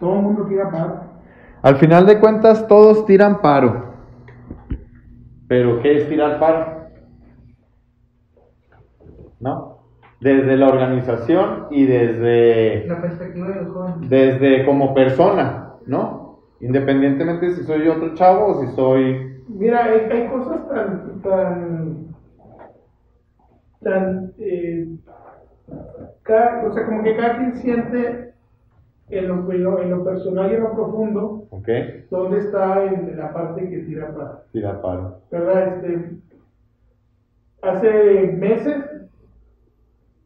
Todo el mundo tira paro. Al final de cuentas, todos tiran paro. Pero, ¿qué es tirar paro? ¿No? Desde la organización y desde, La perspectiva de los jóvenes. desde como persona, ¿no? Independientemente si soy otro chavo o si soy... Mira, hay, hay cosas tan, tan, tan, eh, cada- o sea, como que cada quien siente en lo, en lo, en lo personal y en lo profundo ¿Ok? dónde está en la parte que tira para, Tirar paro. ¿verdad? Este, hace meses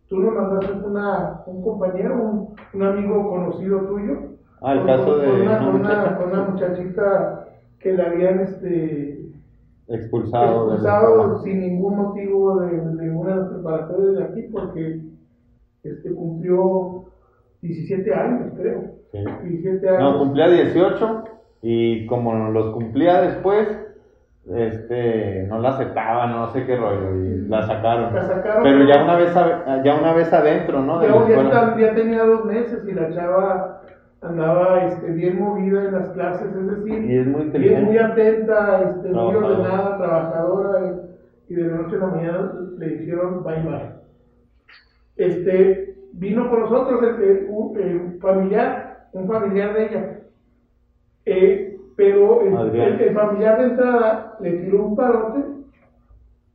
tú nos mandaste una, un compañero, un, un amigo conocido tuyo, Ah, el con- caso de con una, una con una- muchachita que la habían este, Expulsado, expulsado sin ningún motivo de, de una preparatorias de aquí porque este, cumplió 17 años, creo. Sí. 17 años. No, cumplía 18 y como los cumplía después, este, no la aceptaban, no sé qué rollo, y la sacaron. La sacaron. Pero ya una vez, a- ya una vez adentro, ¿no? De Ya, tenía dos meses y la chava andaba este, bien movida en las clases, es decir, Y es muy bien, inteligente. muy atenta, este, muy Trabajadora. ordenada, trabajadora, y, y de la noche a la mañana le dijeron bye bye. Este, vino con nosotros el, el- un el familiar, un familiar de ella, Eh, pero el, familiar de entrada le tiró un parote,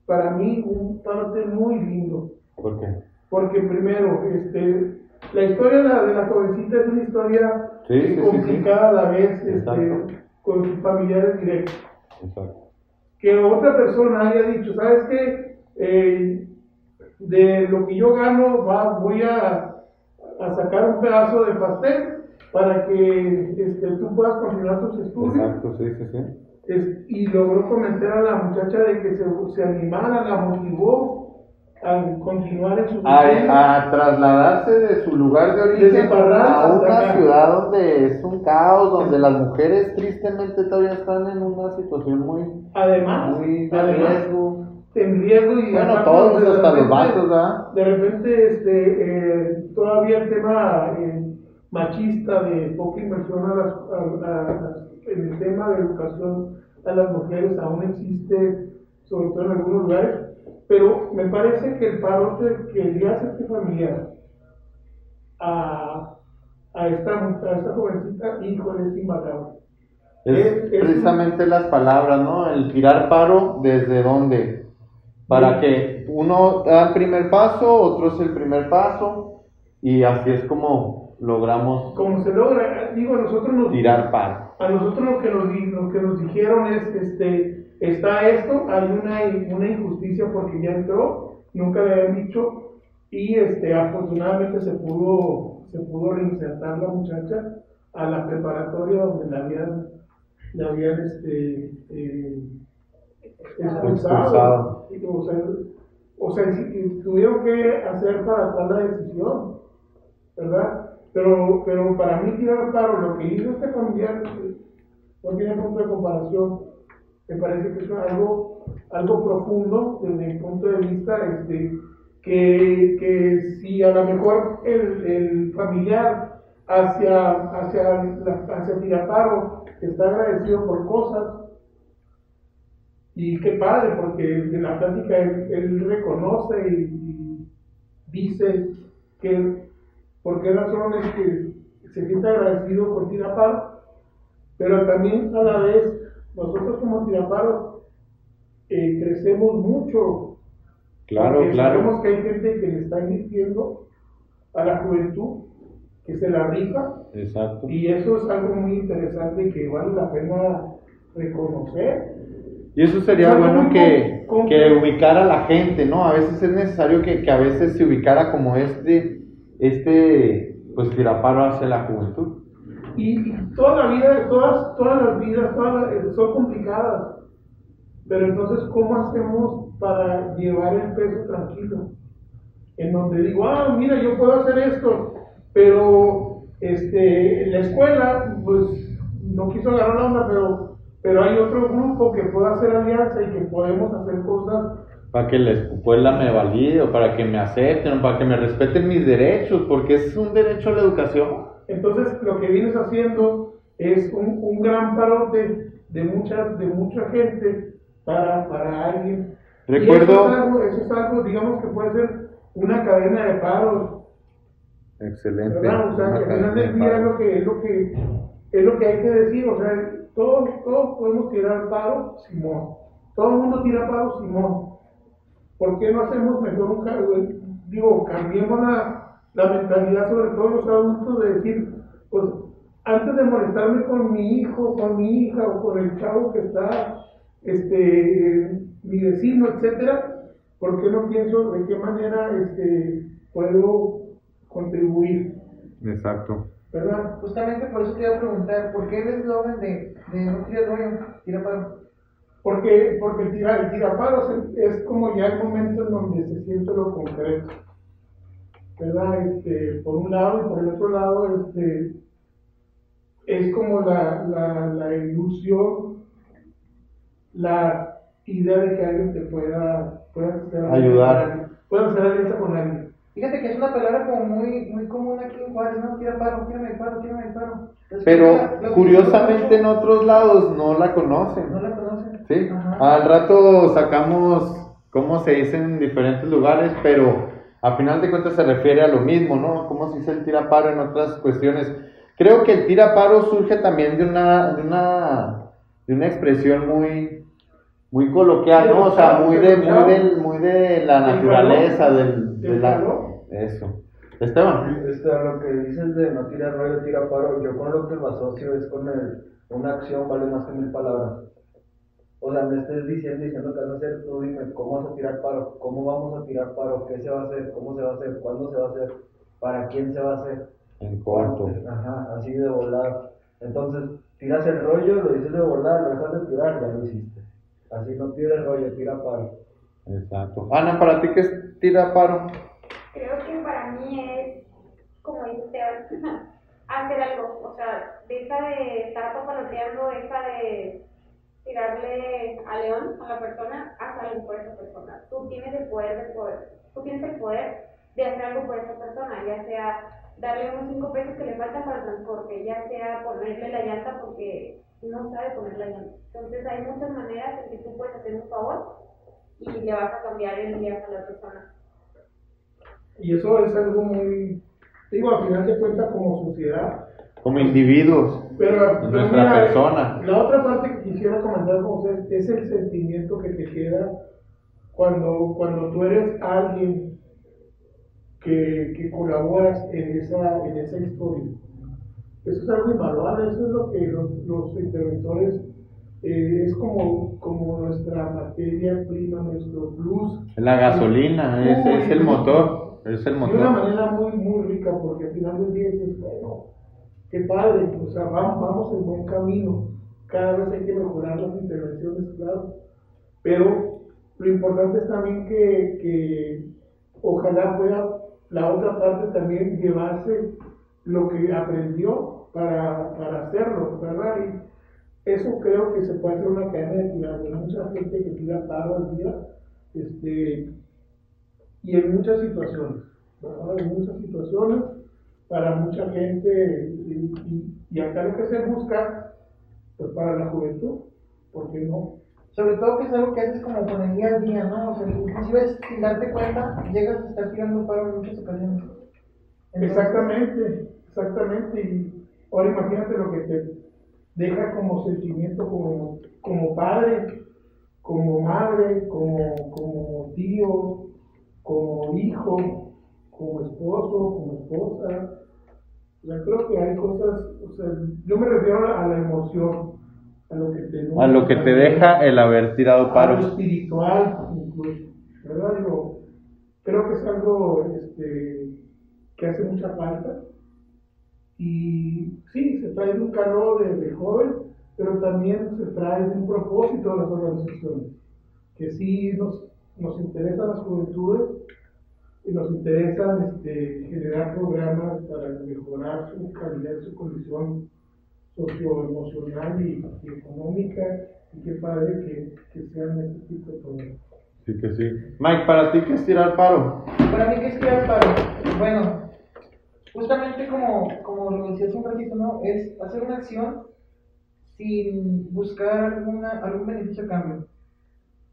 para mí un parote muy lindo. ¿Por qué? Porque primero, este, la historia de la, de la jovencita es una historia Sí, sí, sí, sí. complicada a la vez este, con sus familiares directos. Exacto. Que otra persona haya dicho, ¿sabes qué? Eh, de lo que yo gano va, voy a, a sacar un pedazo de pastel para que este, tú puedas continuar tus estudios. Exacto, sí, sí, sí. Es- y logró convencer a la muchacha de que se, se animara, la motivó a continuar en estudios. A, a trasladarse de su lugar de origen a una ciudad donde es un caos, donde las mujeres tristemente todavía están en una situación muy, Además, muy de además, riesgo. En riesgo y Bueno, todos, de hasta los repente- vatos, ¿verdad? De repente, este, eh, todavía el tema eh, machista de poca inversión a las, a- a- a- en el tema de educación a las mujeres aún existe, sobre todo en algunos lugares, pero me parece que el paro que quería hacer este familiar a, a, esta, a esta jovencita, híjole, es invalable. Es, Es- es precisamente las palabras, ¿no? El tirar paro, ¿desde dónde? Para que uno da el primer paso, otro es el primer paso, y así es como logramos Como se logra, digo, a nosotros nos, tirar paro. A nosotros lo que nos, lo que nos dijeron es, este, está esto, hay una, una injusticia porque ya entró, nunca le habían dicho, y este, afortunadamente se pudo, se pudo reinsertar la muchacha a la preparatoria donde la habían, la habían este, eh, expulsado. Y, O sea, o sea, tuvieron que hacer para tal la decisión, ¿verdad? Pero, pero para mí tirar paro, lo que hizo este familiar no tiene punto de comparación. Me parece que es algo, algo profundo desde mi punto de vista, este, que, que si a lo mejor el, el familiar hacia, hacia, hacia Tiraparo está agradecido por cosas, y qué padre, porque en la plática él, él reconoce y, y dice que por qué razón es que se siente agradecido por Tiraparo, pero también a la vez nosotros como Tiraparo eh, crecemos mucho. Claro, claro. Sabemos que hay gente que le está invirtiendo a la juventud, que se la rifa, Exacto. y eso es algo muy interesante que vale la pena reconocer. Y eso sería bueno que, que ubicara a la gente, ¿no? A veces es necesario que, que a veces se ubicara como este, este, pues tiraparo hacia la juventud. Y, y toda la vida, todas, todas las vidas todas las- eh, son complicadas. Pero entonces, ¿cómo hacemos para llevar el peso tranquilo? En donde digo, ah, mira, yo puedo hacer esto, pero este, la escuela, pues no quiso agarrar la onda, pero, pero hay otro grupo que puede hacer alianza y que podemos hacer cosas Para que la escuela me valide o para que me acepten o para que me respeten mis derechos, porque es un derecho a la educación. Entonces, lo que vienes haciendo es un, un gran parote de, muchas, de mucha gente para, para alguien. Recuerdo- eso es, algo, eso es algo, digamos, que puede ser una cadena de paros. Excelente. ¿verdad? O sea, que al final del día es lo que, es lo que, es lo que hay que decir, o sea, todos, todos podemos tirar paro, Simón. Todo el mundo tira paro, Simón. ¿Por qué no hacemos mejor un cargo? Digo, cambiemos la, la mentalidad, sobre todo los adultos, de decir, pues, antes de molestarme con mi hijo, con mi hija o con el chavo que está, este, mi vecino, etcétera, ¿por qué no pienso de qué manera, este, puedo contribuir, Exacto. ¿Verdad? Justamente por eso te iba a preguntar, ¿por qué el eslogan de, de no tira rollo, tira paro? Porque, porque el, tira, el tiraparos es, es como ya el momento en donde se siente lo concreto. ¿Verdad? Este, por un lado y por el otro lado, este, es como la, la, la ilusión, la idea de que alguien te pueda, pueda hacer Ayudar. Pueda hacer alianza con alguien. Fíjate que es una palabra como muy, muy común aquí en Juárez, ¿no? Tira paro, tírame el paro, tírame paro. Entonces, Pero la- curiosamente en otros lados no la conocen. ¿No la conocen? Sí, Ajá. al rato sacamos cómo se dice en diferentes lugares, pero a final de cuentas se refiere a lo mismo, ¿no? Cómo se dice el tiraparo en otras cuestiones. Creo que el tiraparo surge también de una, de una, de una expresión muy, muy coloquial, ¿no? O sea, muy de, muy del, muy de la naturaleza, del, de la. Eso. Esteban. Este, lo que dices de no tirar rollo, tira paro, yo con lo que lo asocio es con el, una acción vale más que mil palabras. O sea, me estés diciendo, diciendo que vas a hacer, tú dime, ¿cómo vas a tirar paro? ¿Cómo vamos a tirar paro? ¿Qué se va a hacer? ¿Cómo se va a hacer? ¿Cuándo se va a hacer? ¿Para quién se va a hacer? En corto. Ajá, así de volar. Entonces, tiras el rollo, lo dices de volar, lo dejas de tirar, ya lo hiciste. Así no tira el rollo, tira paro. Exacto. Ana, ¿para ti qué es tiraparo? Creo que para mí es, como dice Esteban, hacer algo. O sea, deja de estar papaloteando, deja de tirarle a león a la persona, haz algo por esa persona. Tú tienes el poder de poder, tú tienes el poder de hacer algo por esa persona, ya sea darle unos cinco pesos que le faltan para el transporte, ya sea ponerle la llanta porque no sabe poner la llanta. Entonces hay muchas maneras en que tú puedes hacer un favor y le vas a cambiar el día a la persona. Y eso es algo muy, digo, al final de cuentas como sociedad, Como individuos. Pero, Nuestra mira, persona. La otra parte que quisiera comentar con ustedes es el sentimiento que te queda cuando, cuando tú eres alguien que, que colaboras en esa, en esa historia. Eso es algo invaluable, eso es lo que los, los interventores eh, es como, como nuestra materia prima, nuestro plus. La gasolina, es, es el motor. Es el De una manera muy, muy rica, porque al final del día dices, bueno, qué padre, o sea, vamos, vamos en buen camino. Cada vez hay que mejorar las intervenciones, claro. Pero lo importante es también que, que ojalá pueda la otra parte también llevarse lo que aprendió para, para hacerlo, ¿verdad? Y eso creo que se puede hacer una cadena de tirar, mucha gente que tira paro al día, este, y en muchas situaciones, ¿verdad? En muchas situaciones, para mucha gente, y, y- y acá lo que se busca, pues para la juventud, ¿por qué no? Sobre todo que es algo que haces como con el día a día, ¿no? O sea, inclusive sin darte cuenta, llegas a estar tirando paro en muchas ocasiones. Entonces, Exactamente, exactamente, y ahora imagínate lo que te deja como sentimiento como, como padre, como madre, como, como tío, como hijo, como esposo, como esposa. O sea, creo que hay cosas, o sea, yo me refiero a la emoción, a lo que te, A lo que te deja el haber tirado a lo paros. espiritual, incluso, ¿verdad? Digo, creo que es algo este, que hace mucha falta. Y sí, se trae de un calor de, de joven, pero también se trae de un propósito de las organizaciones, que sí nos, nos interesan las juventudes y nos interesan este, generar programas para mejorar su calidad, su condición socioemocional y, y económica, y qué padre que, que sean este tipo de programas. Sí que sí. Mike, ¿para ti qué es tirar paro? Para mí, ¿qué es tirar paro? Bueno, justamente como, como lo decía hace un ratito, ¿no? Es hacer una acción sin buscar alguna, algún beneficio a cambio.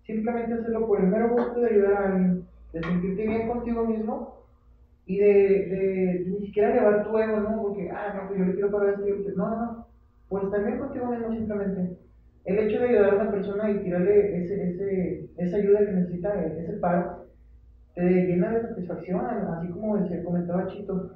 Simplemente hacerlo por el mero gusto de ayudar a alguien, de sentirte bien contigo mismo y de, de, ni siquiera elevar tu ego, ¿no? Porque, ah, no, pues yo le quiero para esto, yo quiero- no, no, no, por estar bien contigo mismo simplemente. El hecho de ayudar a una persona y tirarle ese, ese, esa ayuda que necesita, ese paro, te llena de satisfacción, así como decía, comentaba Chito.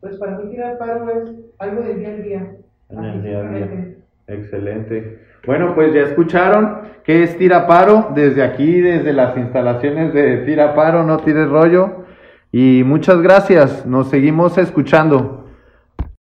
Pues para mí tirar paro es algo del día a día. En el día a día. Excelente. Bueno, pues ya escucharon qué es Tira Paro desde aquí, desde las instalaciones de Tira Paro, no tires rollo. Y muchas gracias, nos seguimos escuchando.